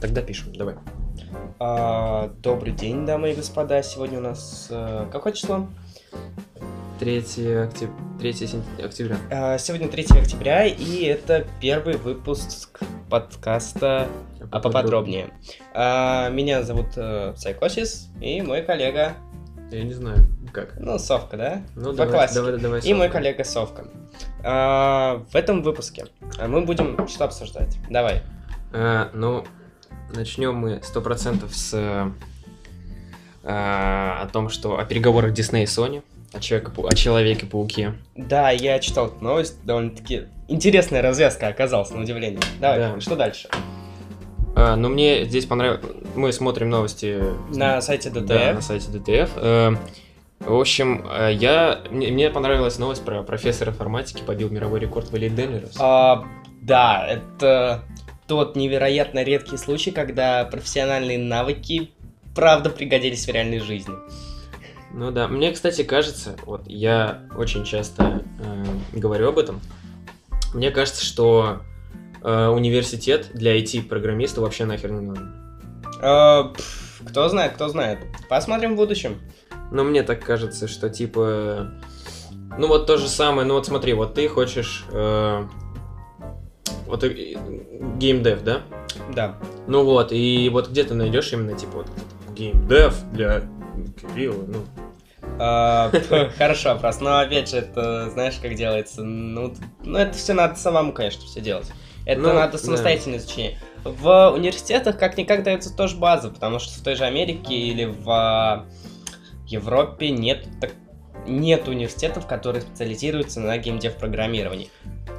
Тогда пишем, давай. А, добрый день, дамы и господа. Сегодня у нас э, какое число? 3, октяб... 3 сентя- октября. А, сегодня 3 октября, и это первый выпуск подкаста «А поподробнее». А, меня зовут э, Psychosis, и мой коллега, Я не знаю, как. ну, Совка, да? Ну, По давай, классике. давай, давай. И мой коллега Совка. А, в этом выпуске мы будем что обсуждать? Давай. А, ну, начнем мы сто процентов с э, а, о том, что о переговорах Дисней и Sony, о, человека, о Человеке-пауке. Да, я читал эту новость, довольно-таки интересная развязка оказалась, на удивление. Давай, Да. что дальше? А, но мне здесь понравилось... Мы смотрим новости На сайте DTF. Да, на сайте DTF. Э, В общем, э, я, мне, мне понравилась новость про профессора информатики, побил мировой рекорд Валерий Денлерс. А, да, это тот невероятно редкий случай, когда профессиональные навыки правда пригодились в реальной жизни. Ну да, мне, кстати, кажется, вот я очень часто э, говорю об этом, мне кажется, что э, университет для IT-программиста вообще нахер не нужен. Пф, кто знает, кто знает. Посмотрим в будущем. Но мне так кажется, что типа... Ну вот то же самое, ну вот смотри, вот ты хочешь... э, вот э, геймдев, да? Да. Ну вот, и вот где ты найдешь именно типа вот геймдев для Кирилла, ну. А, Хорошо, вопрос. Но опять же, это знаешь, как делается? Ну, ну это все надо самому, конечно, все делать. Это Ну, надо да. самостоятельное изучение. В университетах как-никак дается тоже база, потому что в той же Америке или в а, Европе нет, так- нет университетов, которые специализируются на геймдев-программировании.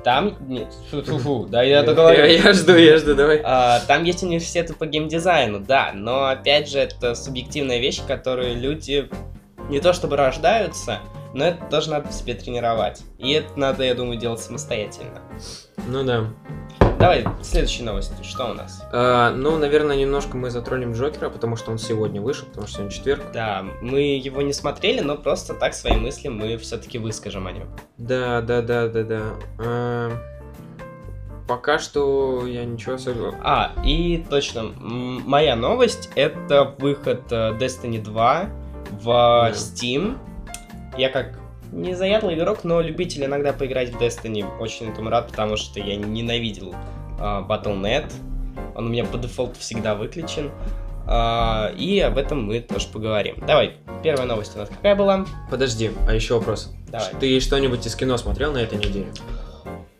Там нет. Фу-фу-фу, да я договорю. я жду, я жду, давай. А, Там есть университеты по геймдизайну, да, но опять же это субъективная вещь, которую люди не то чтобы рождаются, но это тоже надо в себе тренировать. И это надо, я думаю, делать самостоятельно. Ну да. Давай, следующая новость. Что у нас? А, ну, наверное, немножко мы затронем Джокера, потому что он сегодня вышел, потому что сегодня четверг. Да, мы его не смотрели, но просто так свои мысли мы все-таки выскажем о нем. Да, да, да, да, да. А, пока что я ничего особенного. А, и точно, моя новость это выход э, Destiny 2 в Да. Steam. Я как не заядлый игрок, но любитель иногда поиграть в Destiny. Очень этому рад, потому что я ненавидел а, Battle.net. Он у меня по дефолту всегда выключен. А, и об этом мы тоже поговорим. Давай, первая новость у нас какая была? Подожди, а еще вопрос. Давай. Ты что-нибудь из кино смотрел на этой неделе?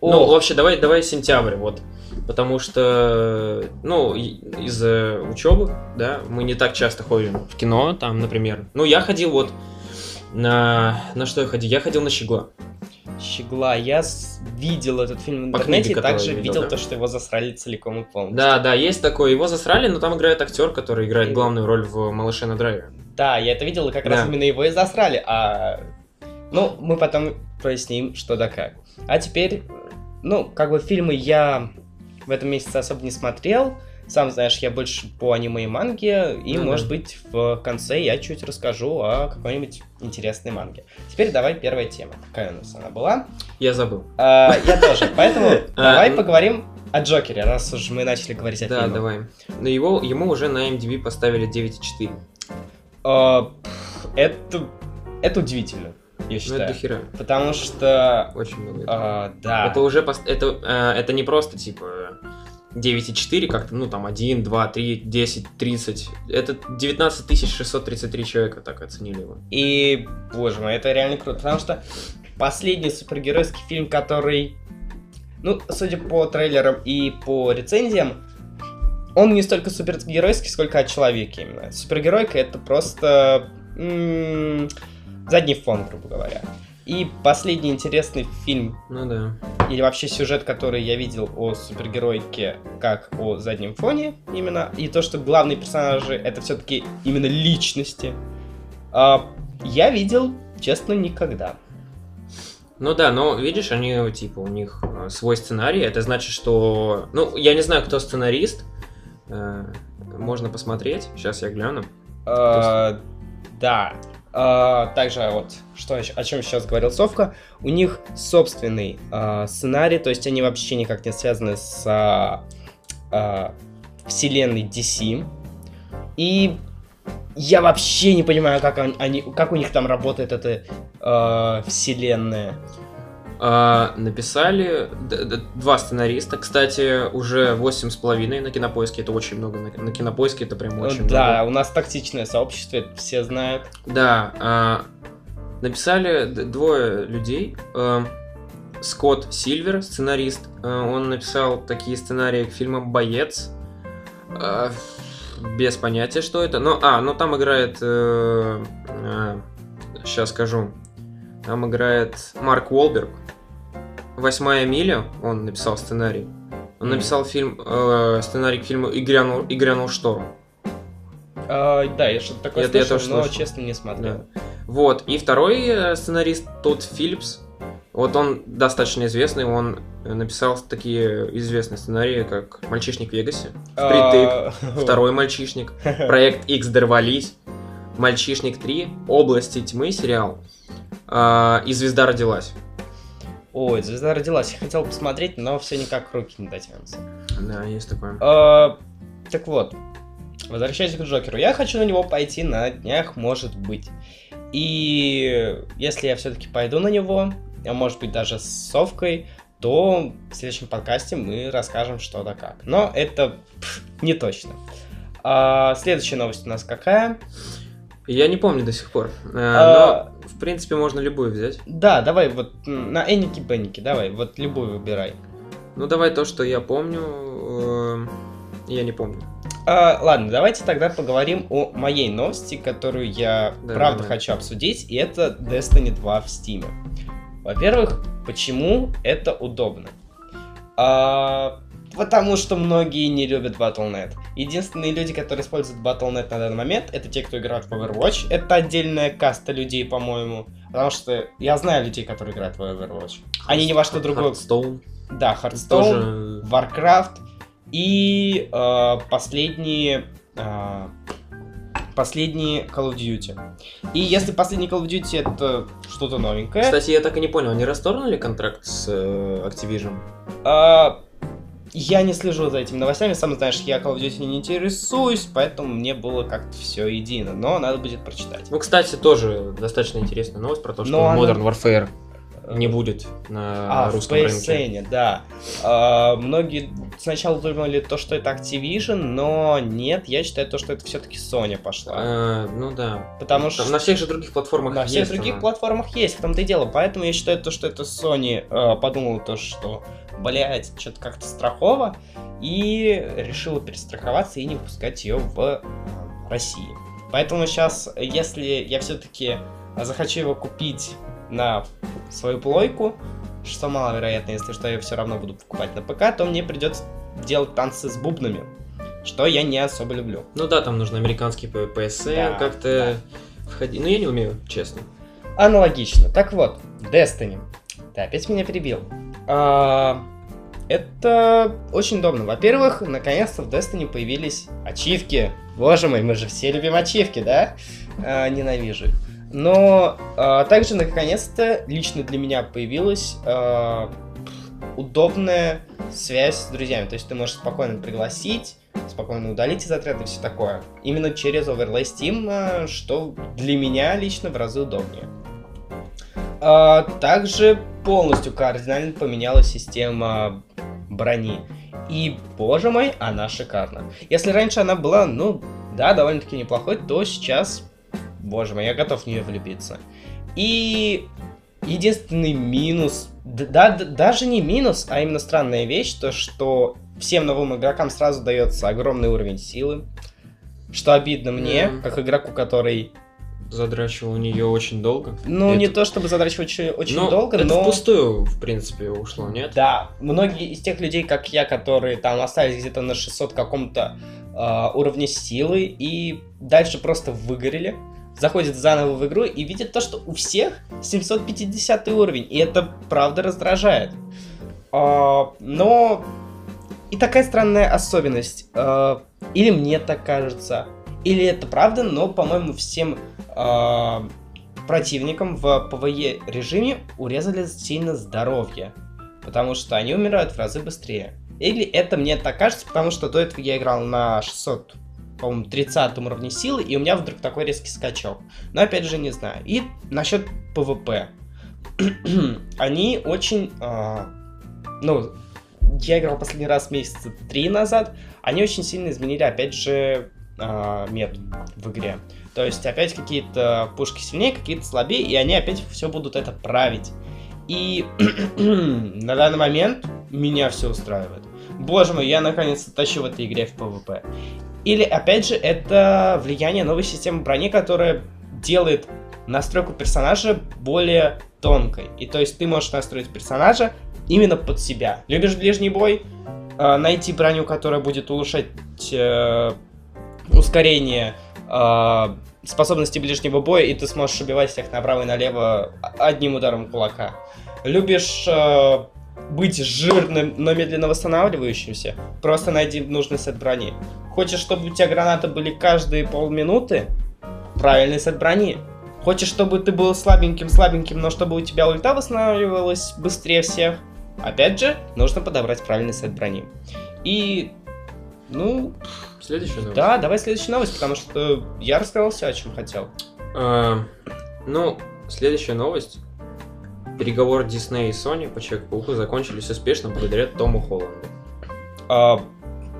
О, Ну, вообще, давай, давай сентябрь, вот. Потому что, ну, из-за учебы, да, мы не так часто ходим в кино, там, например. Ну, я ходил вот на... На что я ходил? Я ходил на Щегла. Щегла, я видел этот фильм в интернете книге, и также видел, видел, да? то, что его засрали целиком и полностью. Да, да, есть такой. Его засрали, но там играет актер, который играет главную роль в «Малыше на драйве». Да, я это видел, и как раз Да. именно его и засрали, а... Ну, мы потом проясним, что да как. А теперь, ну, как бы фильмы я в этом месяце особо не смотрел. Сам знаешь, я больше по аниме и манге, и, Ну да. может быть, в конце я чуть расскажу о какой-нибудь интересной манге. Теперь давай первая тема. Какая у нас она была? Я забыл. А, я тоже, поэтому А, давай ну- поговорим о Джокере, раз уж мы начали говорить о Да, фильмах. давай. Но его, ему уже на MDB поставили 9,4. А, это, это удивительно, я Ну, считаю. это дохера. Потому что, Очень много. а, да, Это уже пос- это, э, это не просто типа 9,4, как-то, ну там 1, 2, 3, 10, 30. Это 19 633 человека так оценили его. и, боже мой, это реально круто, потому что последний супергеройский фильм, который, ну, судя по трейлерам и по рецензиям, он не столько супергеройский, сколько о человеке именно. Супергеройка это просто м, задний фон, грубо говоря. И последний интересный фильм Ну да. Или вообще сюжет, который я видел о супергеройке как о заднем фоне именно, и то, что главные персонажи это все-таки именно личности, а, я видел, честно, никогда. Ну да, но видишь, они типа у них э, свой сценарий. Это значит, что. Ну, я не знаю, кто сценарист. Э, Можно посмотреть. Сейчас я гляну. А, да. А, также вот, что, о чем сейчас говорил Совка, у них собственный а, сценарий, то есть они вообще никак не связаны с а, а, вселенной DC. И я вообще не понимаю, как они, как у них там работает эта э, вселенная. А, написали два сценариста. Кстати, уже восемь с половиной на кинопоиске. Это очень много. На, на кинопоиске это прям очень да, много. Да, у нас токсичное сообщество, это все знают. Да. А, написали двое людей. А, Скотт Сильвер, сценарист. Он написал такие сценарии к фильмам Боец. Без понятия, что это. Но, а, ну там играет. Э, э, сейчас скажу. Там играет Марк Уолберг. Восьмая миля, он написал сценарий. Он написал фильм, э, сценарий к фильму «И грянул, и грянул шторм». А, да, я что-то такое это слышал, я тоже но слышал. честно не смотрел. Да. Вот, и второй э, сценарист, тот Филлипс, вот он достаточно известный, он написал такие известные сценарии, как «Мальчишник в Вегасе», а, «Впритык», «Второй мальчишник», «Проект X Дорвались», «Мальчишник 3», «Области тьмы» сериал и «Звезда родилась». Ой, звезда родилась. Я хотел посмотреть, но все никак руки не дотянутся. Да, есть такое. А, так вот, возвращаясь к Джокеру, я хочу на него пойти на днях, может быть. И если я все-таки пойду на него, а может быть даже с Совкой, то в следующем подкасте мы расскажем что да как. Но это пф, не точно. А, следующая новость у нас какая? Я не помню до сих пор. Э, а, но, в принципе, можно любую взять. Да, давай вот на Энники Бенники, давай, вот любую выбирай. Ну, давай то, что я помню. Э, я не помню. А, ладно, давайте тогда поговорим о моей новости, которую я да, правда давай. хочу обсудить, и это Destiny 2 в Steam. Во-первых, почему это удобно? А, Потому что многие не любят Battle.net. Единственные люди, которые используют Battle.net на данный момент, это те, кто играет в Overwatch. Это отдельная каста людей, по-моему. Потому что я знаю людей, которые играют в Overwatch. Они ни во что другое... Hearthstone. Да, Hearthstone, Тоже... Warcraft и э, последние... Э, последние Call of Duty. И если последний Call of Duty это что-то новенькое... Кстати, я так и не понял, они расторгнули контракт с э, Activision? А, я не слежу за этими новостями, сам знаешь, я Call of Duty не интересуюсь, поэтому мне было как-то все едино, но надо будет прочитать. Ну, кстати, тоже достаточно интересная новость про то, что но Modern она... Warfare не будет на а, русском в рынке. да. А, многие сначала думали то, что это Activision, но нет, я считаю то, что это все-таки Sony пошла. А, ну да. Потому что... На всех же других платформах на есть. На всех других она. платформах есть, в том-то и дело. Поэтому я считаю то, что это Sony э, подумала то, что блять, что-то как-то страхово, и решила перестраховаться и не выпускать ее в э, России. Поэтому сейчас, если я все-таки захочу его купить на свою плойку, что маловероятно, если что я все равно буду покупать на ПК, то мне придется делать танцы с бубнами, что я не особо люблю. Ну да, там нужно американский PSC да, как-то да. входить. Ну я не умею, честно. Аналогично. Так вот, Destiny. Ты опять меня перебил. А, это очень удобно. Во-первых, наконец-то в Destiny появились ачивки. Боже мой, мы же все любим ачивки, да? А, ненавижу их. Но а, также, наконец-то, лично для меня появилась а, удобная связь с друзьями. То есть ты можешь спокойно пригласить, спокойно удалить из отряда и все такое. Именно через Overlay Steam, а, что для меня лично в разы удобнее. А, также полностью кардинально поменялась система брони. И, боже мой, она шикарна. Если раньше она была, ну, да, довольно-таки неплохой, то сейчас боже мой, я готов в нее влюбиться. И единственный минус, да, да, даже не минус, а именно странная вещь, то что всем новым игрокам сразу дается огромный уровень силы, что обидно мне, mm. как игроку, который задрачивал у нее очень долго. Ну, это... не то чтобы задрачивать очень, очень но долго, это но... впустую, в принципе, ушло, нет? Да, многие из тех людей, как я, которые там остались где-то на 600 каком-то э, уровне силы и дальше просто выгорели, заходит заново в игру и видит то, что у всех 750 уровень, и это правда раздражает. А, но и такая странная особенность. А, или мне так кажется, или это правда, но, по-моему, всем а, противникам в PvE режиме урезали сильно здоровье, потому что они умирают в разы быстрее. Или это мне так кажется, потому что до этого я играл на 600 по-моему, 30 уровне силы, и у меня вдруг такой резкий скачок. Но опять же не знаю. И насчет ПВП. Они очень... э, ну, я играл последний раз месяца три назад. Они очень сильно изменили, опять же, э, мету в игре. То есть опять какие-то пушки сильнее, какие-то слабее, и они опять все будут это править. И на данный момент меня все устраивает. Боже мой, я наконец-то тащу в этой игре в PvP. Или, опять же, это влияние новой системы брони, которая делает настройку персонажа более тонкой. И то есть ты можешь настроить персонажа именно под себя. Любишь ближний бой? Э, найти броню, которая будет улучшать э, ускорение э, способности ближнего боя, и ты сможешь убивать всех направо и налево одним ударом кулака. Любишь э, быть жирным, но медленно восстанавливающимся? Просто найди нужный сет брони. Хочешь, чтобы у тебя гранаты были каждые полминуты? Правильный сет брони. Хочешь, чтобы ты был слабеньким-слабеньким, но чтобы у тебя ульта восстанавливалась быстрее всех? Опять же, нужно подобрать правильный сет брони. И, ну, Следующая новость. да, давай следующую новость, потому что я рассказал все, о чем хотел. А, ну, следующая новость. Переговоры Диснея и Sony по Человеку-пауку закончились успешно благодаря Тому Холланду. А,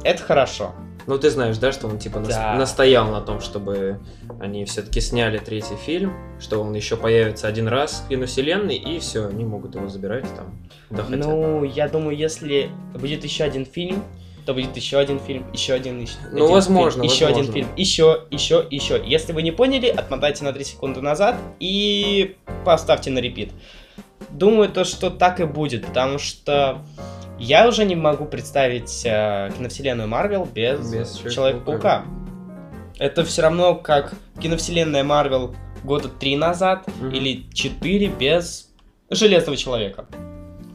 это хорошо. Ну, ты знаешь, да, что он типа Да. настоял на том, чтобы они все-таки сняли третий фильм, что он еще появится один раз в киновселенной, и все, они могут его забирать там, да хотят. Ну, я думаю, если будет еще один фильм, то будет еще один фильм, еще один, еще Ну, один возможно, фильм, еще один возможно. фильм, еще, еще, еще. Если вы не поняли, отмотайте на 3 секунды назад и поставьте на репит. Думаю, то, что так и будет, потому что я уже не могу представить э, киновселенную Марвел без, Без Человека-паука. Это все равно как киновселенная Марвел года три назад Мгм. или четыре без Железного Человека.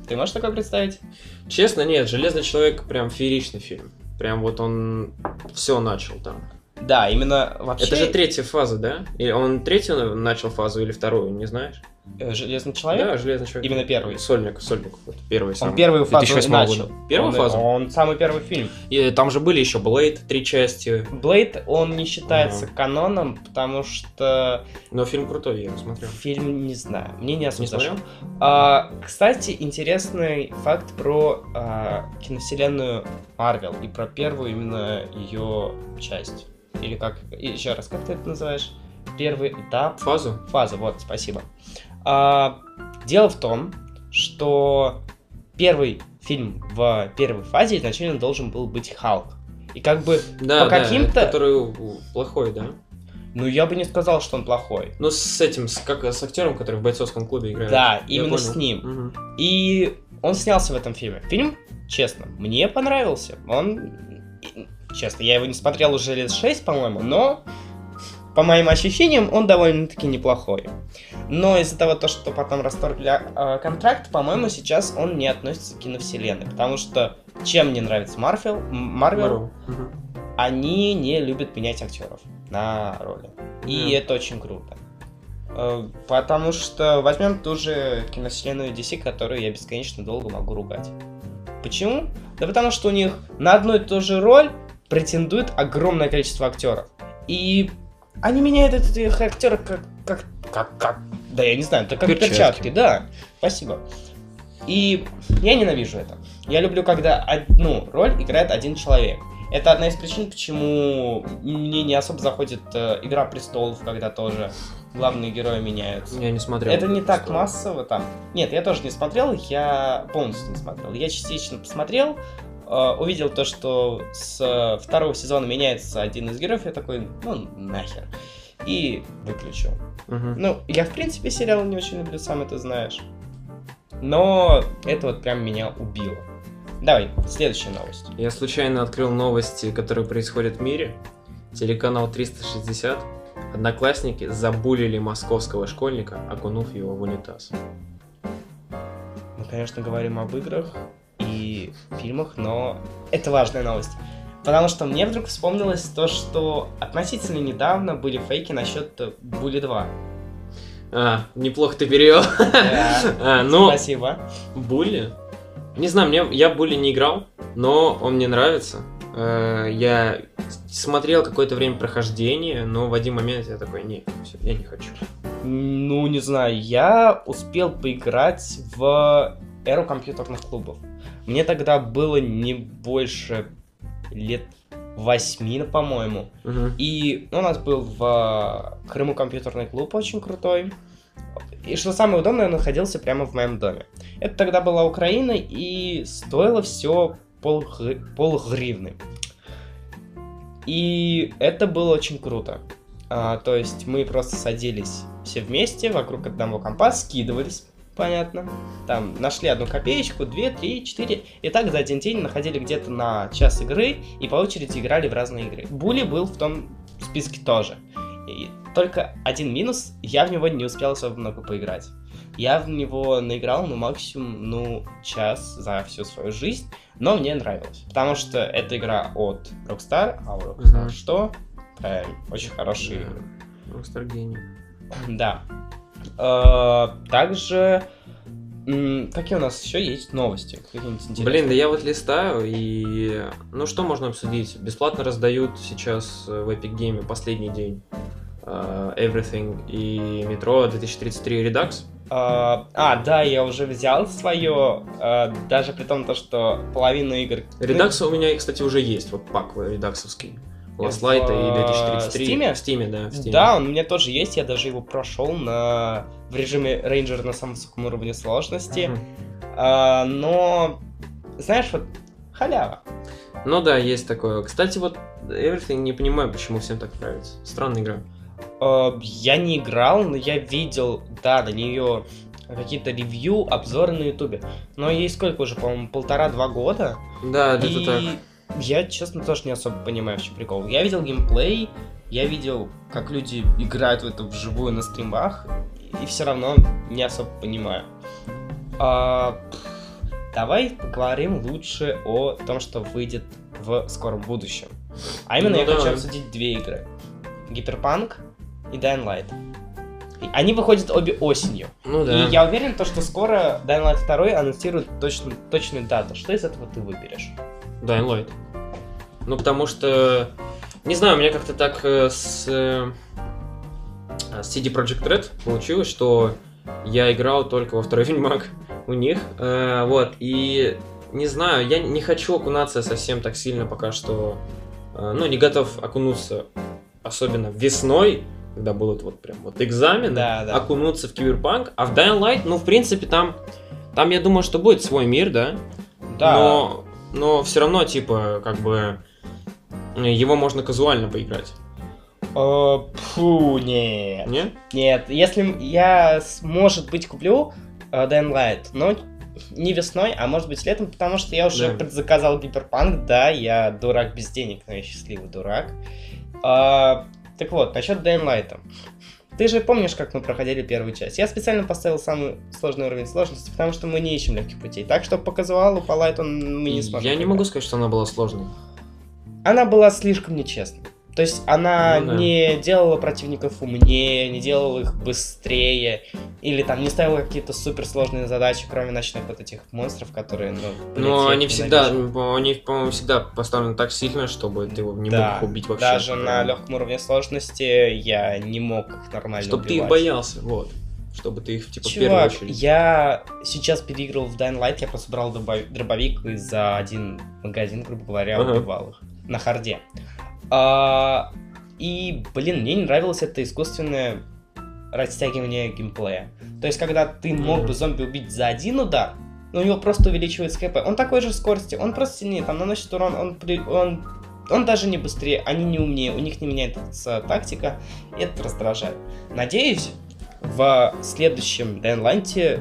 Ты можешь такое представить? Честно, нет, Железный человек прям фееричный фильм. Прям вот он все начал там. Да, именно вообще... Это же третья фаза, да? Или он третью начал фазу или вторую, не знаешь? Э, Железный Человек? Да, Железный человек. Именно первый. Сольник, Сольник. Вот, первый Он самый. первую фазу и 2008 начал. Первую он, фазу? Он самый первый фильм. И там же были еще Блейд, три части. Блейд, он не считается Ага. каноном, потому что Но фильм крутой, я его смотрел. фильм, не знаю, мне не особо Не смотрел? А, кстати, интересный факт про а, киновселенную Марвел и про первую именно ее часть. Или как, еще раз, как ты это называешь? Первый этап, Фазу? фаза, вот, спасибо. А, дело в том, что первый фильм в первой фазе изначально должен был быть Халк. И как бы, Да, По да, каким-то- который плохой, да? ну я бы не сказал, что он плохой. Ну, с этим, с, как, с актером, который в бойцовском клубе играет. Да, Я именно понял. с ним. Мгм. И он снялся в этом фильме. Фильм, честно, мне понравился. Он, честно, я его не смотрел уже лет 6, по-моему, но по моим ощущениям он довольно-таки неплохой. Но из-за того, то, что потом расторгли э, контракт, по-моему, сейчас он не относится к киновселенной. Потому что чем мне нравится Марвел, Марвел, они не любят менять актеров на роли. И Да. это очень круто. Э, Потому что возьмем ту же киновселенную DC, которую я бесконечно долго могу ругать. Почему? Да потому что у них на одну и ту же роль претендует огромное количество актеров. И они меняют этих актеров как, как, как, как, да я не знаю, это как Перчатки. перчатки, да. Спасибо. И я ненавижу это. Я люблю, когда одну роль играет один человек. Это одна из причин, почему мне не особо заходит э, Игра престолов, когда тоже главные герои меняются. Я не смотрел. Это не так массово там. Нет, я тоже не смотрел, я полностью не смотрел. Я частично посмотрел, э, увидел то, что с э, второго сезона меняется один из героев, я такой, ну нахер. И выключил. Мгм. Ну, я в принципе сериал не очень люблю, сам это знаешь. Но это вот прям меня убило. Давай, следующая новость. Я случайно открыл новости, которые происходят в мире. Телеканал 360. Одноклассники забулили московского школьника, окунув его в унитаз. Мы, конечно, говорим об играх и фильмах, но это важная новость. Потому что мне вдруг вспомнилось то, что относительно недавно были фейки насчет Були 2. А, неплохо ты перевел. Да. А, ну, Спасибо. Булли Не знаю, мне я в Булли не играл, но он мне нравится. Э, Я смотрел какое-то время прохождения, но в один момент я такой, не, всё, я не хочу. Ну, не знаю, я успел поиграть в эру компьютерных клубов. Мне тогда было не больше лет восьми, по-моему. Мгм. И у нас был в Крыму компьютерный клуб очень крутой. И что самое удобное, он находился прямо в моем доме. Это тогда была Украина, и стоило все пол, гривны. И это было очень круто. А, то есть мы просто садились все вместе вокруг одного компа, скидывались, понятно. Там нашли одну копеечку, две, три, четыре. И так за один день находили где-то на час игры и по очереди играли в разные игры. Були был в том списке тоже. И только один минус, я в него не успел особо много поиграть. Я в него наиграл, ну, максимум, ну, час за всю свою жизнь, но мне нравилось. Потому что это игра от Rockstar, а у Rockstar Мгм. что? Правильно, очень хорошие игры. Rockstar гений. Да. Э, Также, какие у нас еще есть новости? Блин, да я вот листаю, и... Ну, что можно обсудить? Бесплатно раздают сейчас э, в Epic Game последний день э, Everything и Metro 2033 Redux. А, а, да, я уже взял свое, даже при том, то, что половину игр... Redux у меня, кстати, уже есть, вот пак редаксовский. Last В, Light и э, 2033. Steam? В Steam, да, в Steam. Да, он у меня тоже есть, я даже его прошел на... в режиме рейнджер на самом высоком уровне сложности. Мгм. А, но, знаешь, вот халява. Ну да, есть такое. Кстати, вот Everything не понимаю, почему всем так нравится. Странная игра. А, я не играл, но я видел, да, на нее какие-то ревью, обзоры на ютубе. Но ей сколько уже, по-моему, полтора-два года. Да, это И так. Я, честно, тоже не особо понимаю, в чем прикол. Я видел геймплей, я видел, как люди играют в это вживую на стримах, и все равно не особо понимаю. А, давай поговорим лучше о том, что выйдет в скором будущем. А именно Ну, я хочу давай. обсудить две игры. Гиперпанк и Dying Light. Они выходят обе осенью. Ну да. И я уверен, то, что скоро Dying Light 2 анонсирует точно, точную дату. Что из этого ты выберешь? Dying Light. Ну, потому что... Не знаю, у меня как-то так э, с, э, с CD Projekt Red получилось, что я играл только во второй Ведьмак у них. Э, вот, и не знаю, я не хочу окунаться совсем так сильно пока что... э, ну, не готов окунуться, особенно весной, когда будут вот прям вот экзамены, Да, да. окунуться в Киберпанк. А в Dying Light, ну, в принципе, там... Там, я думаю, что будет свой мир, да? Да. Но, но все равно, типа, как бы его можно казуально поиграть. Э, Фу, нет. Не? Нет, если я, может быть, куплю э, Dying Light, но не весной, а может быть летом, потому что я уже Да. предзаказал Гиперпанк, да, я дурак без денег, но я счастливый дурак. А, так вот, насчет Dying Light. Ты же помнишь, как мы проходили первую часть? Я специально поставил самый сложный уровень сложности, потому что мы не ищем легких путей. Так что по казуалу, по лайту мы не сможем. Я не играть. могу сказать, что она была сложной. Она была слишком нечестной. То есть она Ну да. не делала противников умнее, не делала их быстрее, или там не ставила какие-то суперсложные задачи, кроме ночных вот этих монстров, которые, ну... я они всегда, они, по-моему, всегда поставлены так сильно, чтобы ты его не Да, мог убить вообще. Даже на легком уровне сложности я не мог их нормально Чтобы ты их убивать. боялся, вот. Чтобы ты их, типа, в первую Чувак, очередь. я сейчас переиграл в Dying Light, я просто брал дробовик, дробовик и за один магазин, грубо говоря, Ага. убивал их на харде. А, и, блин, мне не нравилось это искусственное растягивание геймплея. То есть, когда ты мог бы зомби убить за один удар, но у него просто увеличивается КП. Он такой же скорости, он просто сильнее, там наносит урон, он, при- он, он даже не быстрее, они не умнее, у них не меняется тактика, и это раздражает. Надеюсь, в следующем Light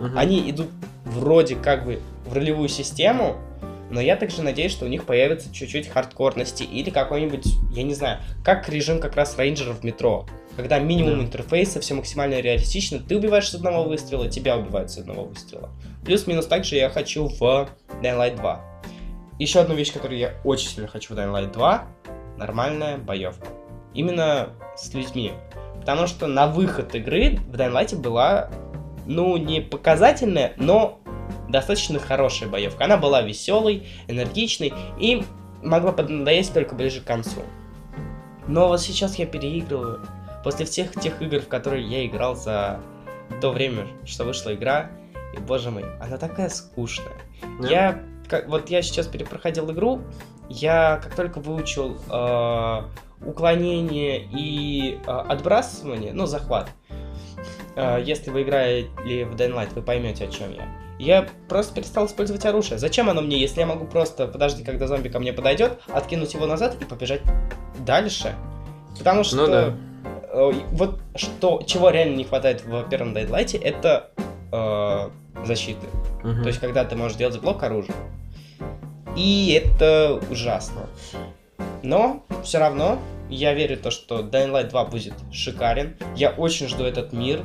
Мгм. они идут вроде как бы в ролевую систему, но я также надеюсь, что у них появится чуть-чуть хардкорности или какой-нибудь, я не знаю, как режим как раз рейнджеров в метро. Когда минимум Да. интерфейса, все максимально реалистично, ты убиваешь с одного выстрела, тебя убивают с одного выстрела. Плюс-минус также я хочу в Dying Light 2. Еще одну вещь, которую я очень сильно хочу в Dying Light 2, нормальная боевка. Именно с людьми. Потому что на выход игры в Dying Light была, ну, не показательная, но достаточно хорошая боевка. Она была веселой, энергичной и могла поднадоесть только ближе к концу. Но вот сейчас я переигрываю. После всех тех игр, в которые я играл за то время, что вышла игра, и, боже мой, она такая скучная. Да? Я, как, вот я сейчас перепроходил игру, я как только выучил э, уклонение и э, отбрасывание, ну, захват, э, если вы играли в Dying Light, вы поймете, о чем я. Я просто перестал использовать оружие. Зачем оно мне, если я могу просто подожди, когда зомби ко мне подойдет, откинуть его назад и побежать дальше? Потому что Ну да. э, вот что, чего реально не хватает в первом Light, это э, защиты. Мгм. То есть, когда ты можешь делать блок оружия. И это ужасно. Но все равно я верю в то, что Dying Light 2 будет шикарен. Я очень жду этот мир,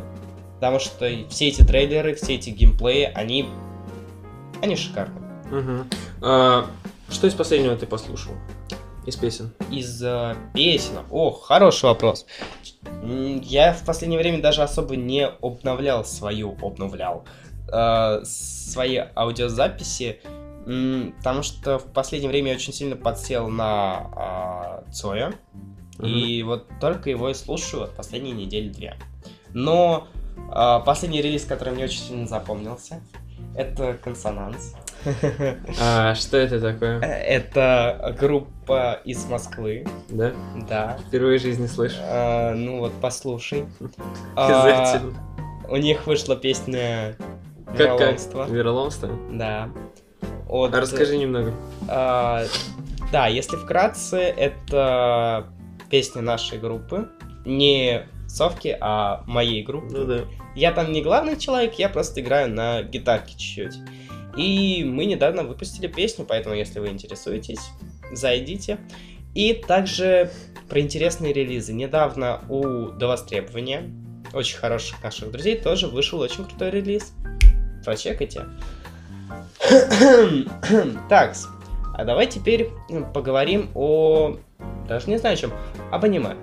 потому что все эти трейлеры, все эти геймплеи, они, они шикарны. Мгм. А, что из последнего ты послушал? Из песен. Из э, песен, о, хороший вопрос. Я в последнее время даже особо не обновлял свою, обновлял, э, свои аудиозаписи, потому что в последнее время я очень сильно подсел на а, Цоя, и вот только его и слушаю вот последние недели две. Но последний релиз, который мне очень сильно запомнился, это Консонанс. А что это такое? Это группа из Москвы, Да? да. Впервые в жизни слышу. А, ну вот, послушай. А, у них вышла песня Как как? «Вероломство». Вероломство? Да. От, А расскажи немного. а, да, если вкратце, это песня нашей группы. Не Совки, а моей группы. Ну да. Я там не главный человек, я просто играю на гитарке чуть-чуть. И мы недавно выпустили песню, поэтому если вы интересуетесь, зайдите. И также про интересные релизы. Недавно у До Востребования, очень хороших наших друзей, тоже вышел очень крутой релиз. Прочекайте. Так, а давай теперь поговорим о... Даже не знаю о чем. Об аниме.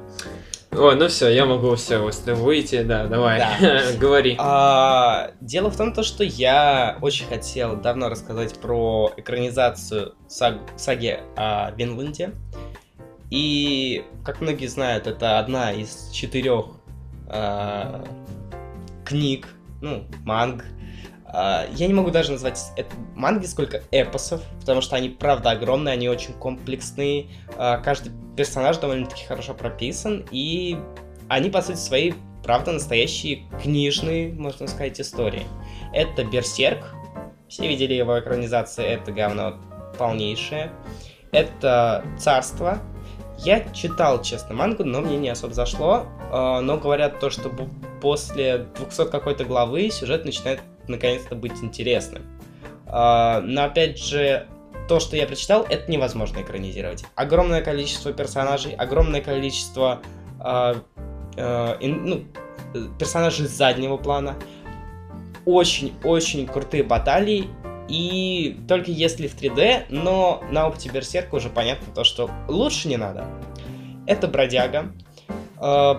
Ой, ну все, я могу все, выйти, да, давай, говори. А, дело в том, то, что я очень хотел давно рассказать про экранизацию саг- саги о Винланде. И, как многие знают, это одна из четырех а, книг, ну, манг. А, я не могу даже назвать это манги сколько эпосов, потому что они правда огромные, они очень комплексные. А, каждый персонаж довольно-таки хорошо прописан, и они, по сути своей, правда, настоящие книжные, можно сказать, истории. Это Берсерк. Все видели его экранизации, это говно полнейшее. Это Царство. Я читал, честно, мангу, но мне не особо зашло. Э, Но говорят то, что после 200 какой-то главы сюжет начинает наконец-то быть интересным. Э, Но опять же, то, что я прочитал, это невозможно экранизировать. Огромное количество персонажей, огромное количество э, ин- ну, персонажей заднего плана. Очень-очень крутые баталии. И только если в 3D, но на опыте Берсерка уже понятно то, что лучше не надо. Это бродяга. Э,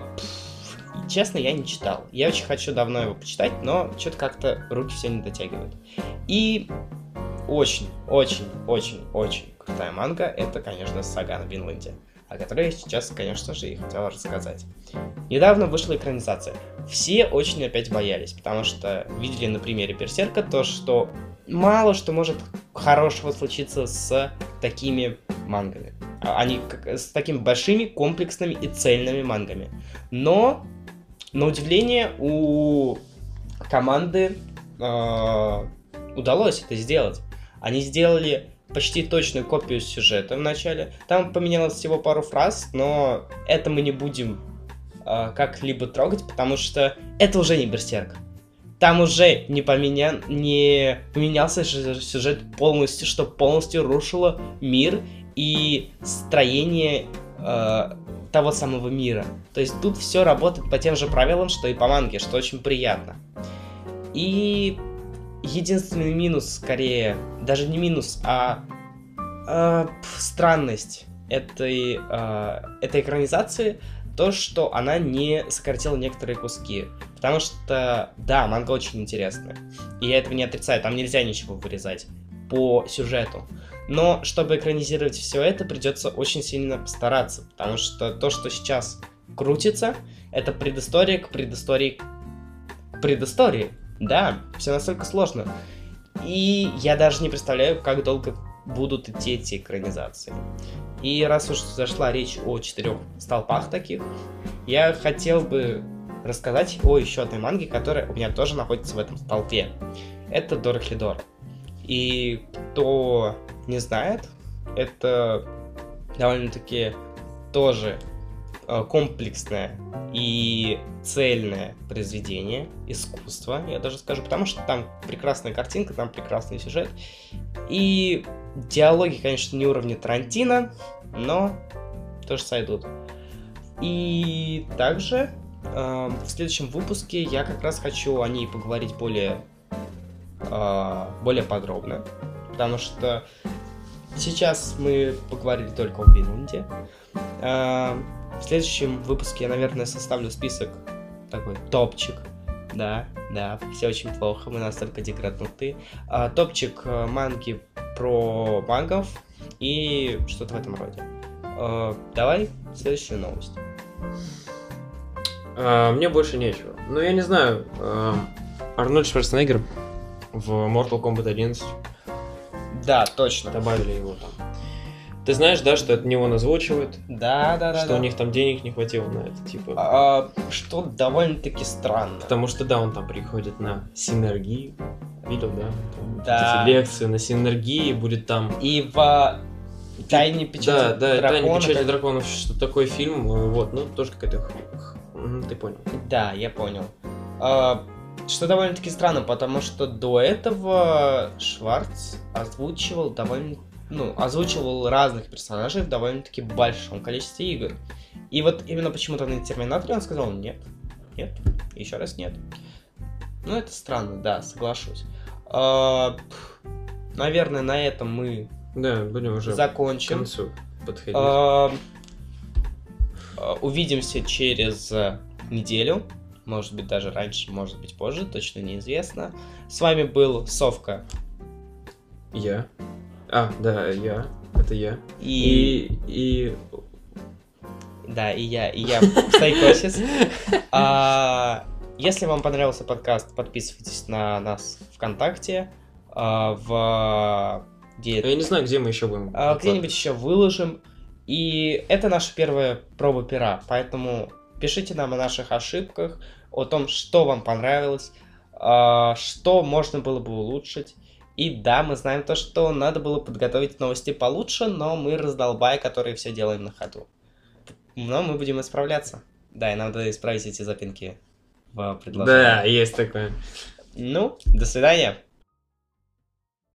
честно, я не читал. Я очень хочу давно его почитать, но что-то как-то руки все не дотягивают. И очень, очень, очень, очень крутая манга, это, конечно, сага на Винланде, о которой я сейчас, конечно же, и хотел рассказать. Недавно вышла экранизация. Все очень опять боялись, потому что видели на примере Берсерка то, что мало что может хорошего случиться с такими мангами. А- Они как- с такими большими, комплексными и цельными мангами. Но, на удивление, у команды э, удалось это сделать. Они сделали почти точную копию сюжета в начале. Там поменялось всего пару фраз, но это мы не будем э, как-либо трогать, потому что это уже не Берсерк. Там уже не, поменян, не поменялся сю- сюжет полностью, что полностью рушило мир и строение э, того самого мира. То есть тут все работает по тем же правилам, что и по манге, что очень приятно. И единственный минус, скорее, даже не минус, а пф, странность этой, э, этой экранизации то, что она не сократила некоторые куски. Потому что, да, манга очень интересная. И я этого не отрицаю, там нельзя ничего вырезать по сюжету. Но чтобы экранизировать все это, придется очень сильно постараться, потому что то, что сейчас крутится, это предыстория к предыстории к предыстории. Да, все настолько сложно. И я даже не представляю, как долго будут идти эти экранизации. И раз уж зашла речь о четырех столпах таких, я хотел бы рассказать о еще одной манге, которая у меня тоже находится в этом столпе. Это Дорохидор. И кто не знает, это довольно-таки тоже э, комплексное и цельное произведение искусства, я даже скажу, потому что там прекрасная картинка, там прекрасный сюжет. И диалоги, конечно, не уровня Тарантино, но тоже сойдут. И также э, в следующем выпуске я как раз хочу о ней поговорить более, более подробно, потому что сейчас мы поговорили только о Винланде. Э, в следующем выпуске я, наверное, составлю список такой топчик. Да, да, все очень плохо, мы настолько деграднуты. А, топчик э, манги про магов и что-то в этом роде. А, давай следующую новость. А, мне больше нечего. Ну, я не знаю. А, Арнольд Шварценеггер в Mortal Kombat 11 Да, точно. добавили его там. Ты знаешь, да, что это не он озвучивает, Да, да, да. что да. у них там денег не хватило на это, типа. А, что довольно-таки странно. Потому что, да, он там приходит на синергию. Видел, да? Там вот Да. Эти лекции на синергии будет там. И в Тайне печати да, да. Тайна печати как- драконов, что такой фильм, вот, ну, тоже какая-то ты понял. Да, я понял. А, что довольно-таки странно, потому что до этого Шварц озвучивал довольно ну, озвучивал разных персонажей в довольно-таки большом количестве игр. И вот именно почему-то на Терминаторе он сказал нет, нет, еще раз нет. Ну, это странно, да, соглашусь. А, наверное, на этом мы Да, будем уже к закончим. концу подходить. А, а, Увидимся через э, неделю. Может быть, даже раньше, может быть, позже, точно неизвестно. С вами был Совка. Я. А, да, я. Это я. И, И, и да, и я, и я Стайкосис. А, Если вам понравился подкаст, подписывайтесь на нас ВКонтакте. а, В где я не знаю, где мы еще будем. А, где-нибудь еще выложим. И это наша первая проба пера, поэтому пишите нам о наших ошибках, о том, что вам понравилось, а, что можно было бы улучшить. И да, мы знаем то, что надо было подготовить новости получше, но мы раздолбай, которые все делаем на ходу. Но мы будем исправляться. Да, и нам надо исправить эти запинки в предложении. Да, есть такое. Ну, до свидания.